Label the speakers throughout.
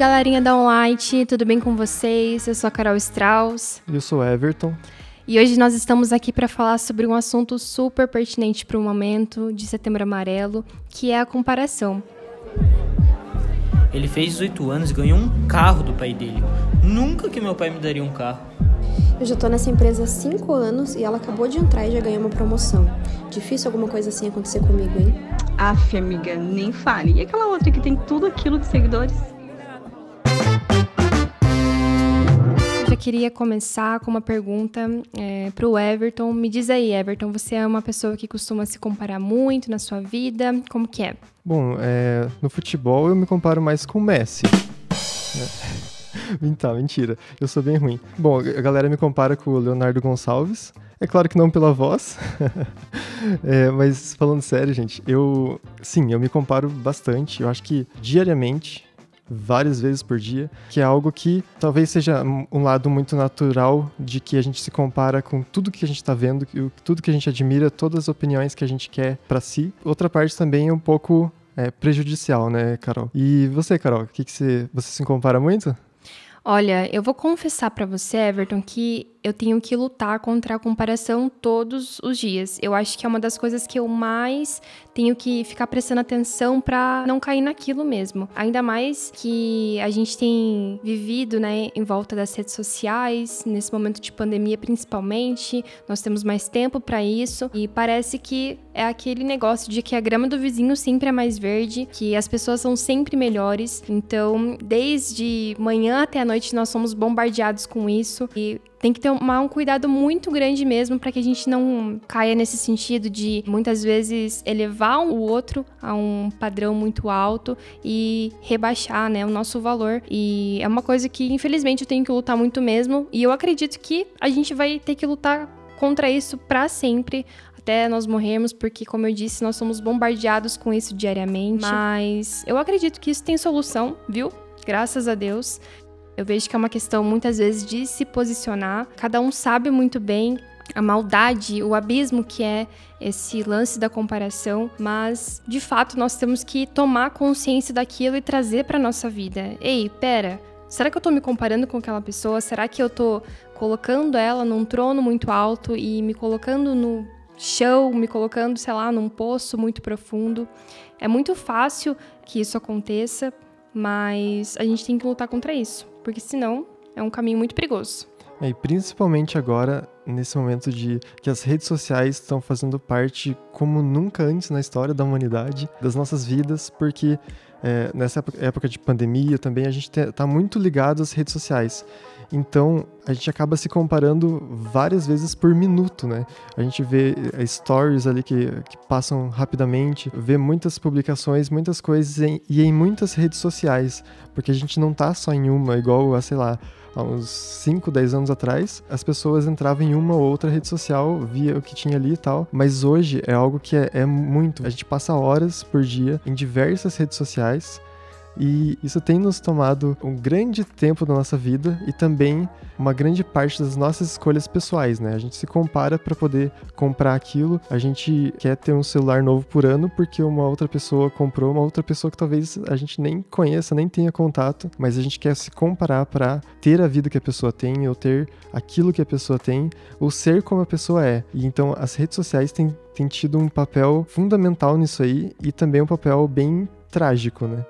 Speaker 1: galerinha da Onlight, tudo bem com vocês? Eu sou a Carol Strauss.
Speaker 2: Eu sou Everton.
Speaker 1: E hoje nós estamos aqui para falar sobre um assunto super pertinente para o momento de Setembro Amarelo, que é a comparação.
Speaker 3: Ele fez 18 anos e ganhou um carro do pai dele. Nunca que meu pai me daria um carro.
Speaker 4: Eu já tô nessa empresa há 5 anos e ela acabou de entrar e já ganhou uma promoção. Difícil alguma coisa assim acontecer comigo, hein?
Speaker 5: Aff, amiga, nem fale. E aquela outra que tem tudo aquilo de seguidores?
Speaker 1: Queria começar com uma pergunta é, para o Everton. Me diz aí, Everton, você é uma pessoa que costuma se comparar muito na sua vida? Como que é?
Speaker 2: Bom, é, no futebol eu me comparo mais com o Messi. então, mentira. Eu sou bem ruim. Bom, a galera me compara com o Leonardo Gonçalves. É claro que não pela voz, é, mas falando sério, gente, eu sim, eu me comparo bastante. Eu acho que diariamente várias vezes por dia, que é algo que talvez seja um lado muito natural de que a gente se compara com tudo que a gente está vendo, tudo que a gente admira, todas as opiniões que a gente quer para si. Outra parte também é um pouco é, prejudicial, né, Carol? E você, Carol, o que, que você, você se compara muito?
Speaker 1: Olha, eu vou confessar para você, Everton, que eu tenho que lutar contra a comparação todos os dias. Eu acho que é uma das coisas que eu mais tenho que ficar prestando atenção para não cair naquilo mesmo. Ainda mais que a gente tem vivido, né, em volta das redes sociais, nesse momento de pandemia principalmente, nós temos mais tempo para isso e parece que é aquele negócio de que a grama do vizinho sempre é mais verde, que as pessoas são sempre melhores. Então, desde manhã até a noite nós somos bombardeados com isso e tem que ter um cuidado muito grande mesmo para que a gente não caia nesse sentido de muitas vezes elevar o outro a um padrão muito alto e rebaixar, né, o nosso valor. E é uma coisa que infelizmente eu tenho que lutar muito mesmo, e eu acredito que a gente vai ter que lutar contra isso para sempre até nós morrermos, porque, como eu disse, nós somos bombardeados com isso diariamente. Mas eu acredito que isso tem solução, viu? Graças a Deus. Eu vejo que é uma questão muitas vezes de se posicionar. Cada um sabe muito bem a maldade, o abismo que é esse lance da comparação, mas de fato nós temos que tomar consciência daquilo e trazer para nossa vida. Ei, pera, será que eu tô me comparando com aquela pessoa? Será que eu tô colocando ela num trono muito alto e me colocando no chão, me colocando, sei lá, num poço muito profundo? É muito fácil que isso aconteça, mas a gente tem que lutar contra isso porque senão é um caminho muito perigoso.
Speaker 2: É, e principalmente agora, nesse momento de que as redes sociais estão fazendo parte como nunca antes na história da humanidade, das nossas vidas, porque é, nessa época de pandemia também a gente está muito ligado às redes sociais. Então a gente acaba se comparando várias vezes por minuto, né? A gente vê eh, stories ali que, que passam rapidamente, vê muitas publicações, muitas coisas em, e em muitas redes sociais, porque a gente não tá só em uma, igual a, sei lá, há uns 5, 10 anos atrás, as pessoas entravam em uma ou outra rede social, via o que tinha ali e tal, mas hoje é algo que é, é muito. A gente passa horas por dia em diversas redes sociais e isso tem nos tomado um grande tempo da nossa vida e também uma grande parte das nossas escolhas pessoais, né? A gente se compara para poder comprar aquilo. A gente quer ter um celular novo por ano porque uma outra pessoa comprou, uma outra pessoa que talvez a gente nem conheça, nem tenha contato, mas a gente quer se comparar para ter a vida que a pessoa tem, ou ter aquilo que a pessoa tem, ou ser como a pessoa é. E então as redes sociais têm, têm tido um papel fundamental nisso aí e também um papel bem trágico, né?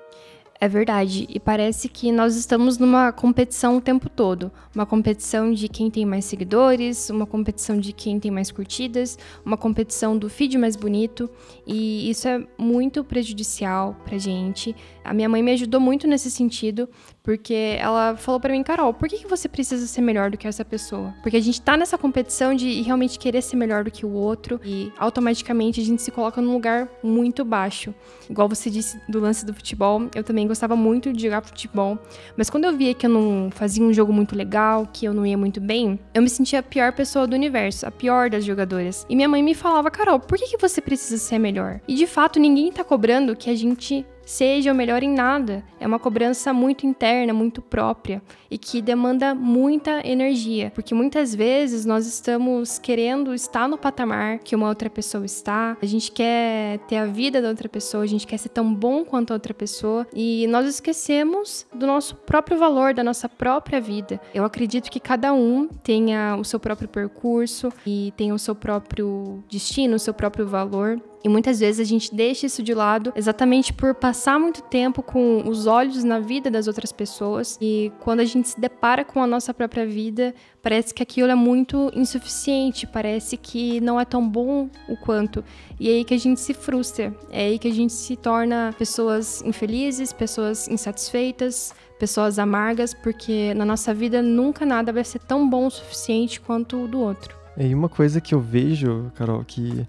Speaker 1: É verdade, e parece que nós estamos numa competição o tempo todo. Uma competição de quem tem mais seguidores, uma competição de quem tem mais curtidas, uma competição do feed mais bonito, e isso é muito prejudicial pra gente. A minha mãe me ajudou muito nesse sentido, porque ela falou para mim, Carol, por que, que você precisa ser melhor do que essa pessoa? Porque a gente tá nessa competição de realmente querer ser melhor do que o outro, e automaticamente a gente se coloca num lugar muito baixo. Igual você disse do lance do futebol, eu também gostava muito de jogar futebol, mas quando eu via que eu não fazia um jogo muito legal, que eu não ia muito bem, eu me sentia a pior pessoa do universo, a pior das jogadoras. E minha mãe me falava, Carol, por que, que você precisa ser melhor? E de fato, ninguém tá cobrando que a gente seja o melhor em nada. É uma cobrança muito interna, muito própria e que demanda muita energia, porque muitas vezes nós estamos querendo estar no patamar que uma outra pessoa está, a gente quer ter a vida da outra pessoa, a gente quer ser tão bom quanto a outra pessoa e nós esquecemos do nosso próprio valor, da nossa própria vida. Eu acredito que cada um tenha o seu próprio percurso e tenha o seu próprio destino, o seu próprio valor. E muitas vezes a gente deixa isso de lado exatamente por passar muito tempo com os olhos na vida das outras pessoas. E quando a gente se depara com a nossa própria vida, parece que aquilo é muito insuficiente, parece que não é tão bom o quanto. E é aí que a gente se frustra, é aí que a gente se torna pessoas infelizes, pessoas insatisfeitas, pessoas amargas, porque na nossa vida nunca nada vai ser tão bom o suficiente quanto o do outro.
Speaker 2: E uma coisa que eu vejo, Carol, que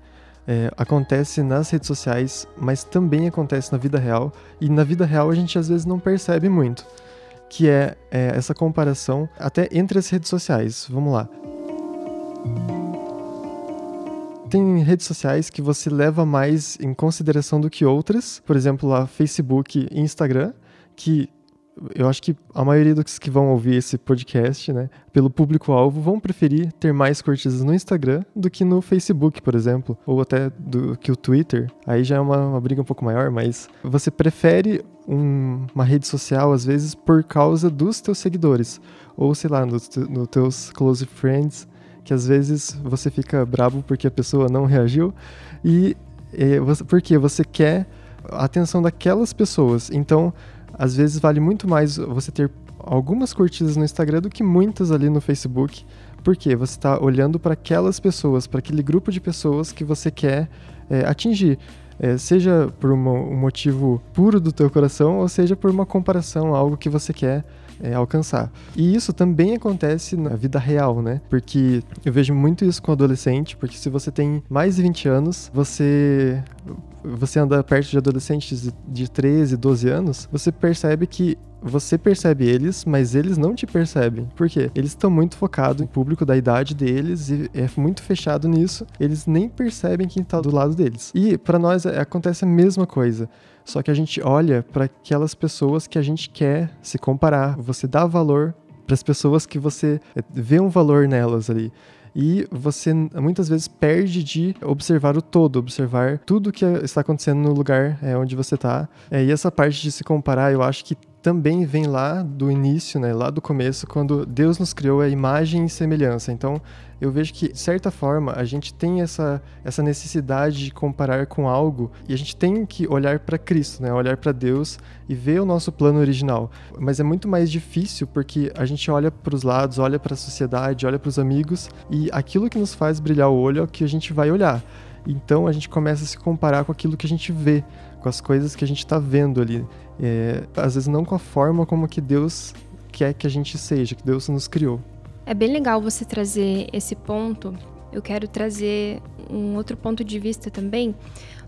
Speaker 2: é, acontece nas redes sociais, mas também acontece na vida real. E na vida real a gente às vezes não percebe muito, que é, é essa comparação até entre as redes sociais. Vamos lá. Tem redes sociais que você leva mais em consideração do que outras, por exemplo, lá Facebook e Instagram, que eu acho que a maioria dos que vão ouvir esse podcast, né, pelo público-alvo, vão preferir ter mais curtidas no Instagram do que no Facebook, por exemplo, ou até do que o Twitter. Aí já é uma, uma briga um pouco maior, mas você prefere um, uma rede social, às vezes, por causa dos teus seguidores, ou sei lá, nos no teus close friends, que às vezes você fica bravo porque a pessoa não reagiu, e, e você, porque você quer a atenção daquelas pessoas. Então, às vezes vale muito mais você ter algumas curtidas no Instagram do que muitas ali no Facebook. Porque você está olhando para aquelas pessoas, para aquele grupo de pessoas que você quer é, atingir. É, seja por uma, um motivo puro do teu coração, ou seja por uma comparação, algo que você quer é, alcançar. E isso também acontece na vida real, né? Porque eu vejo muito isso com adolescente, porque se você tem mais de 20 anos, você você anda perto de adolescentes de 13, 12 anos, você percebe que você percebe eles, mas eles não te percebem. Por quê? Eles estão muito focados no público da idade deles e é muito fechado nisso. Eles nem percebem quem está do lado deles. E para nós é, acontece a mesma coisa. Só que a gente olha para aquelas pessoas que a gente quer se comparar. Você dá valor para as pessoas que você é, vê um valor nelas ali e você muitas vezes perde de observar o todo, observar tudo que está acontecendo no lugar é, onde você está. É, e essa parte de se comparar, eu acho que também vem lá do início, né, lá do começo, quando Deus nos criou a imagem e semelhança. Então, eu vejo que, de certa forma, a gente tem essa, essa necessidade de comparar com algo e a gente tem que olhar para Cristo, né, olhar para Deus e ver o nosso plano original. Mas é muito mais difícil porque a gente olha para os lados, olha para a sociedade, olha para os amigos e aquilo que nos faz brilhar o olho é o que a gente vai olhar. Então a gente começa a se comparar com aquilo que a gente vê, com as coisas que a gente está vendo ali. É, às vezes não com a forma como que Deus quer que a gente seja, que Deus nos criou.
Speaker 1: É bem legal você trazer esse ponto. Eu quero trazer um outro ponto de vista também,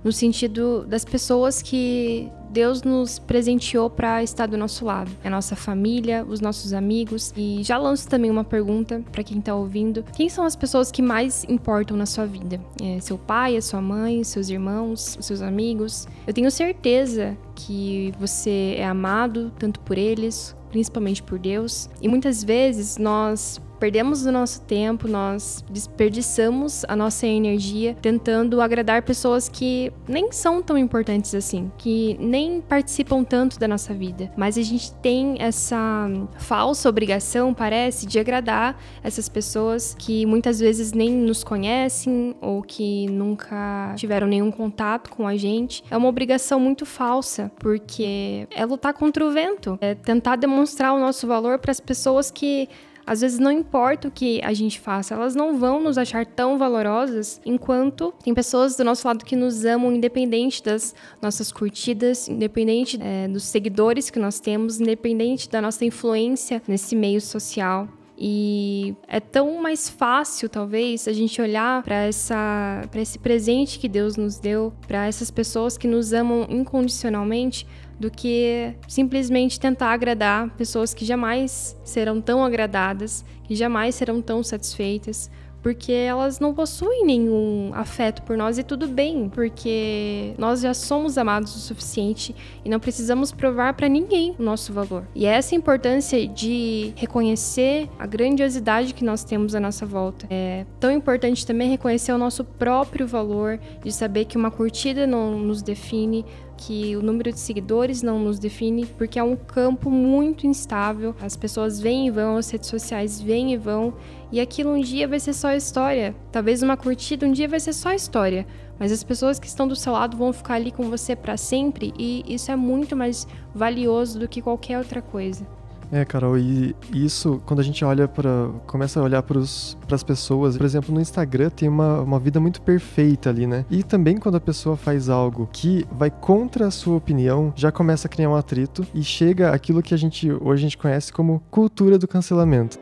Speaker 1: no sentido das pessoas que Deus nos presenteou para estar do nosso lado. A nossa família, os nossos amigos. E já lanço também uma pergunta para quem está ouvindo: quem são as pessoas que mais importam na sua vida? É seu pai, a sua mãe, seus irmãos, os seus amigos? Eu tenho certeza que você é amado tanto por eles principalmente por Deus. E muitas vezes nós perdemos o nosso tempo, nós desperdiçamos a nossa energia tentando agradar pessoas que nem são tão importantes assim, que nem participam tanto da nossa vida. Mas a gente tem essa falsa obrigação, parece, de agradar essas pessoas que muitas vezes nem nos conhecem ou que nunca tiveram nenhum contato com a gente. É uma obrigação muito falsa, porque é lutar contra o vento, é tentar demonstrar o nosso valor para as pessoas que às vezes não importa o que a gente faça, elas não vão nos achar tão valorosas enquanto tem pessoas do nosso lado que nos amam, independente das nossas curtidas, independente é, dos seguidores que nós temos, independente da nossa influência nesse meio social. E é tão mais fácil, talvez, a gente olhar para essa para esse presente que Deus nos deu, para essas pessoas que nos amam incondicionalmente, do que simplesmente tentar agradar pessoas que jamais serão tão agradadas, que jamais serão tão satisfeitas, porque elas não possuem nenhum afeto por nós e tudo bem, porque nós já somos amados o suficiente e não precisamos provar para ninguém o nosso valor. E essa importância de reconhecer a grandiosidade que nós temos à nossa volta. É tão importante também reconhecer o nosso próprio valor, de saber que uma curtida não nos define, que o número de seguidores não nos define, porque é um campo muito instável. As pessoas vêm e vão, as redes sociais vêm e vão, e aquilo um dia vai ser só história. Talvez uma curtida um dia vai ser só história, mas as pessoas que estão do seu lado vão ficar ali com você para sempre, e isso é muito mais valioso do que qualquer outra coisa.
Speaker 2: É, Carol, e isso, quando a gente olha para. começa a olhar para as pessoas, por exemplo, no Instagram tem uma, uma vida muito perfeita ali, né? E também quando a pessoa faz algo que vai contra a sua opinião, já começa a criar um atrito e chega aquilo que a gente hoje a gente conhece como cultura do cancelamento.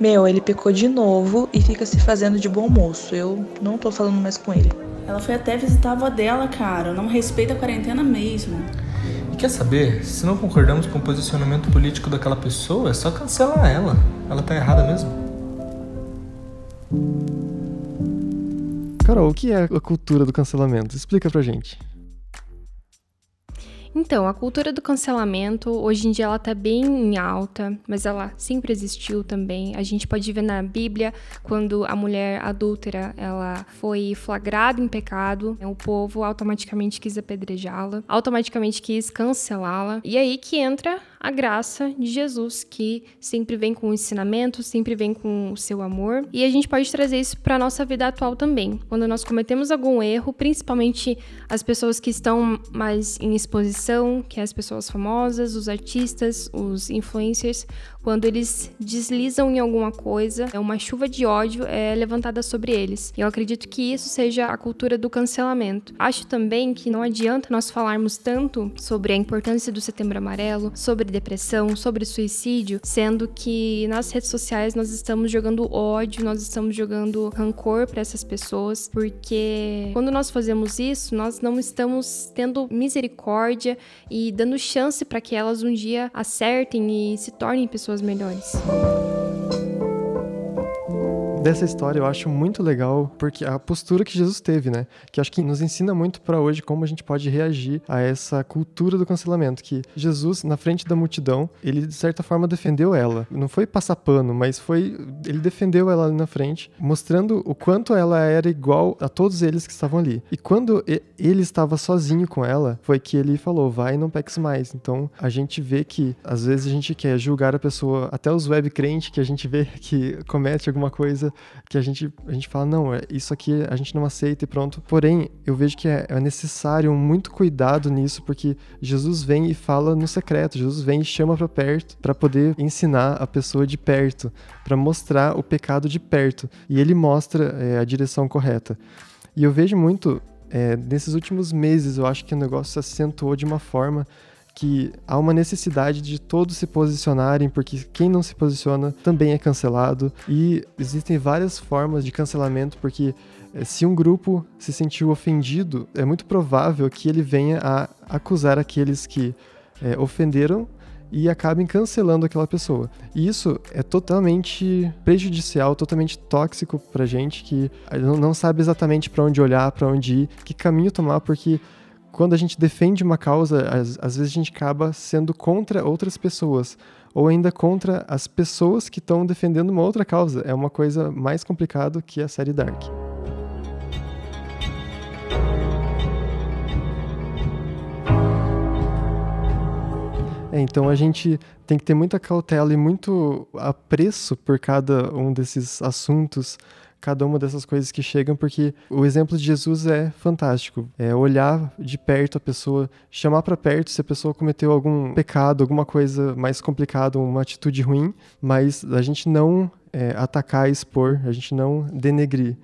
Speaker 6: Meu, ele pecou de novo e fica se fazendo de bom moço. Eu não tô falando mais com ele.
Speaker 7: Ela foi até visitar a avó dela, cara. Não respeita a quarentena mesmo.
Speaker 8: Quer saber? Se não concordamos com o posicionamento político daquela pessoa, é só cancelar ela. Ela tá errada mesmo.
Speaker 2: Carol, o que é a cultura do cancelamento? Explica pra gente.
Speaker 1: Então, a cultura do cancelamento, hoje em dia ela tá bem em alta, mas ela sempre existiu também. A gente pode ver na Bíblia, quando a mulher adúltera, ela foi flagrada em pecado, o povo automaticamente quis apedrejá-la, automaticamente quis cancelá-la. E aí que entra a graça de Jesus, que sempre vem com o ensinamento, sempre vem com o seu amor. E a gente pode trazer isso para nossa vida atual também. Quando nós cometemos algum erro, principalmente as pessoas que estão mais em exposição, que é as pessoas famosas, os artistas, os influencers, quando eles deslizam em alguma coisa, é uma chuva de ódio é levantada sobre eles. E eu acredito que isso seja a cultura do cancelamento. Acho também que não adianta nós falarmos tanto sobre a importância do Setembro Amarelo, sobre depressão, sobre suicídio, sendo que nas redes sociais nós estamos jogando ódio, nós estamos jogando rancor para essas pessoas, porque quando nós fazemos isso, nós não estamos tendo misericórdia e dando chance para que elas um dia acertem e se tornem pessoas pessoas melhores
Speaker 2: dessa história eu acho muito legal porque a postura que Jesus teve, né? Que acho que nos ensina muito para hoje como a gente pode reagir a essa cultura do cancelamento. Que Jesus, na frente da multidão, ele de certa forma defendeu ela. Não foi passar pano, mas foi. Ele defendeu ela ali na frente, mostrando o quanto ela era igual a todos eles que estavam ali. E quando ele estava sozinho com ela, foi que ele falou: vai e não peques mais. Então a gente vê que às vezes a gente quer julgar a pessoa, até os web crentes que a gente vê que comete alguma coisa que a gente, a gente fala, não, é, isso aqui a gente não aceita e pronto. Porém, eu vejo que é, é necessário muito cuidado nisso, porque Jesus vem e fala no secreto, Jesus vem e chama para perto para poder ensinar a pessoa de perto, para mostrar o pecado de perto. E ele mostra é, a direção correta. E eu vejo muito, é, nesses últimos meses, eu acho que o negócio se acentuou de uma forma que há uma necessidade de todos se posicionarem, porque quem não se posiciona também é cancelado. E existem várias formas de cancelamento, porque eh, se um grupo se sentiu ofendido, é muito provável que ele venha a acusar aqueles que é, ofenderam e acabem cancelando aquela pessoa. E isso é totalmente prejudicial, totalmente tóxico pra gente que não sabe exatamente para onde olhar, para onde ir, que caminho tomar, porque quando a gente defende uma causa, às, às vezes a gente acaba sendo contra outras pessoas ou ainda contra as pessoas que estão defendendo uma outra causa. É uma coisa mais complicada que a série Dark. É, então a gente tem que ter muita cautela e muito apreço por cada um desses assuntos, cada uma dessas coisas que chegam, porque o exemplo de Jesus é fantástico. É olhar de perto a pessoa, chamar para perto se a pessoa cometeu algum pecado, alguma coisa mais complicada, uma atitude ruim, mas a gente não é, atacar, expor, a gente não denegrir.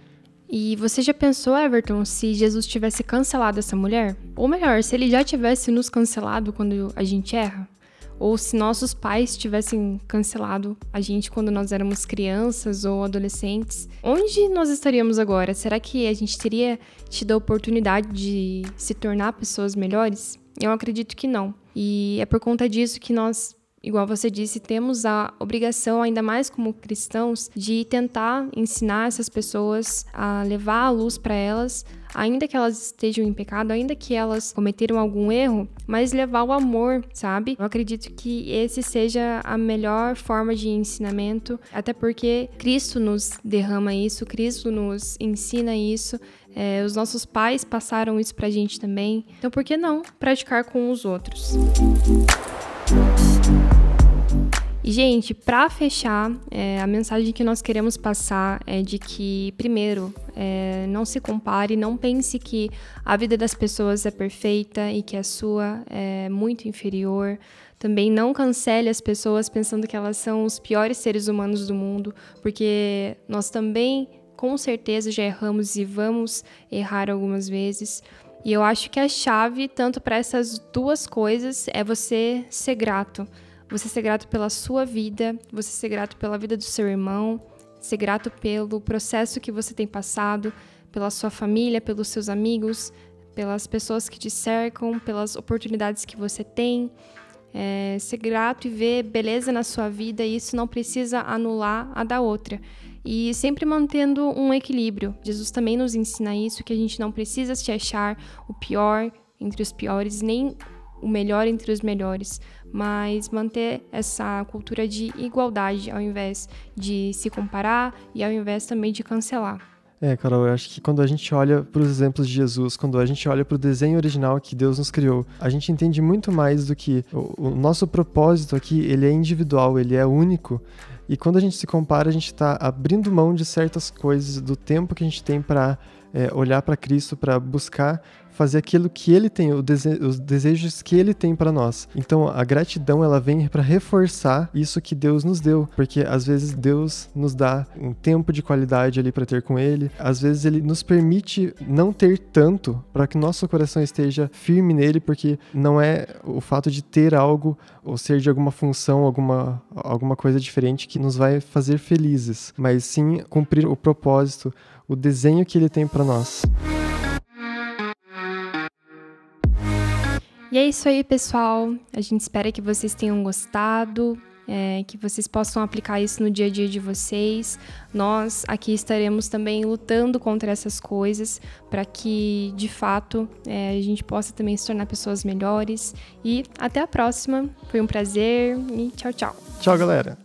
Speaker 1: E você já pensou, Everton, se Jesus tivesse cancelado essa mulher? Ou melhor, se ele já tivesse nos cancelado quando a gente erra? Ou se nossos pais tivessem cancelado a gente quando nós éramos crianças ou adolescentes, onde nós estaríamos agora? Será que a gente teria tido a oportunidade de se tornar pessoas melhores? Eu acredito que não. E é por conta disso que nós igual você disse, temos a obrigação, ainda mais como cristãos, de tentar ensinar essas pessoas a levar a luz para elas, ainda que elas estejam em pecado, ainda que elas cometeram algum erro, mas levar o amor, sabe? Eu acredito que esse seja a melhor forma de ensinamento, até porque Cristo nos derrama isso, Cristo nos ensina isso. É, os nossos pais passaram isso pra gente também. Então, por que não praticar com os outros? Gente, para fechar, é, a mensagem que nós queremos passar é de que, primeiro, é, não se compare, não pense que a vida das pessoas é perfeita e que a sua é muito inferior. Também não cancele as pessoas pensando que elas são os piores seres humanos do mundo, porque nós também, com certeza, já erramos e vamos errar algumas vezes. E eu acho que a chave, tanto para essas duas coisas, é você ser grato você ser grato pela sua vida, você ser grato pela vida do seu irmão, ser grato pelo processo que você tem passado, pela sua família, pelos seus amigos, pelas pessoas que te cercam, pelas oportunidades que você tem. É, ser grato e ver beleza na sua vida, e isso não precisa anular a da outra. E sempre mantendo um equilíbrio. Jesus também nos ensina isso, que a gente não precisa se achar o pior entre os piores, nem o melhor entre os melhores, mas manter essa cultura de igualdade ao invés de se comparar e ao invés também de cancelar.
Speaker 2: É, Carol, eu acho que quando a gente olha para os exemplos de Jesus, quando a gente olha para o desenho original que Deus nos criou, a gente entende muito mais do que o, o nosso propósito aqui, ele é individual, ele é único. E quando a gente se compara, a gente está abrindo mão de certas coisas, do tempo que a gente tem para é, olhar para Cristo, para buscar fazer aquilo que ele tem, os desejos que ele tem para nós. Então a gratidão ela vem para reforçar isso que Deus nos deu, porque às vezes Deus nos dá um tempo de qualidade ali para ter com ele, às vezes ele nos permite não ter tanto para que nosso coração esteja firme nele, porque não é o fato de ter algo ou ser de alguma função, alguma alguma coisa diferente que nos vai fazer felizes, mas sim cumprir o propósito, o desenho que ele tem para nós.
Speaker 1: E é isso aí, pessoal. A gente espera que vocês tenham gostado. É, que vocês possam aplicar isso no dia a dia de vocês. Nós aqui estaremos também lutando contra essas coisas para que, de fato, é, a gente possa também se tornar pessoas melhores. E até a próxima. Foi um prazer e tchau, tchau.
Speaker 2: Tchau, galera.